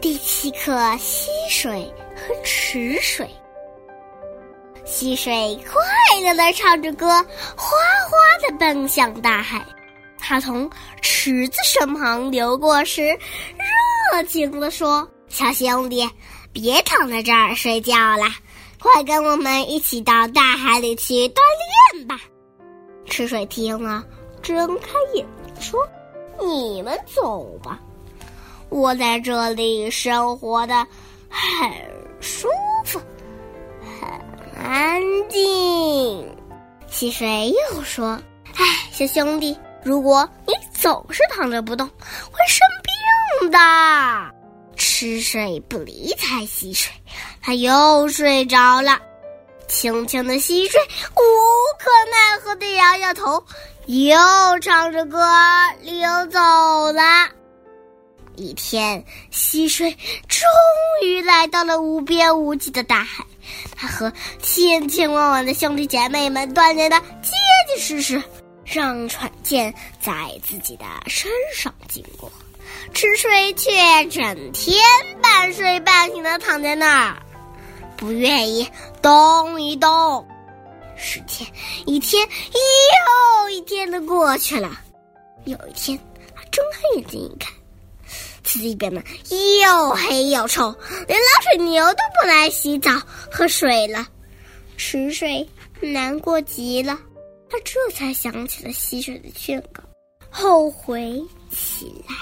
第七课：溪水和池水。溪水快乐的唱着歌，哗哗的奔向大海。它从池子身旁流过时，热情的说：“小兄弟，别躺在这儿睡觉了，快跟我们一起到大海里去锻炼吧。”池水听了，睁开眼说：“你们走吧。”我在这里生活的很舒服，很安静。溪水又说：“哎，小兄弟，如果你总是躺着不动，会生病的。”池水不理睬溪水，他又睡着了。轻轻的溪水无可奈何的摇摇头，又唱着歌溜走了。一天，溪水终于来到了无边无际的大海。它和千千万万的兄弟姐妹们锻炼的结结实实，让船舰在自己的身上经过。池水却整天半睡半醒的躺在那儿，不愿意动一动。时间一天又一天的过去了。有一天，他睁开眼睛一看。自己变得又黑又臭，连老水牛都不来洗澡喝水了。池水难过极了，他这才想起了溪水的劝告，后悔起来。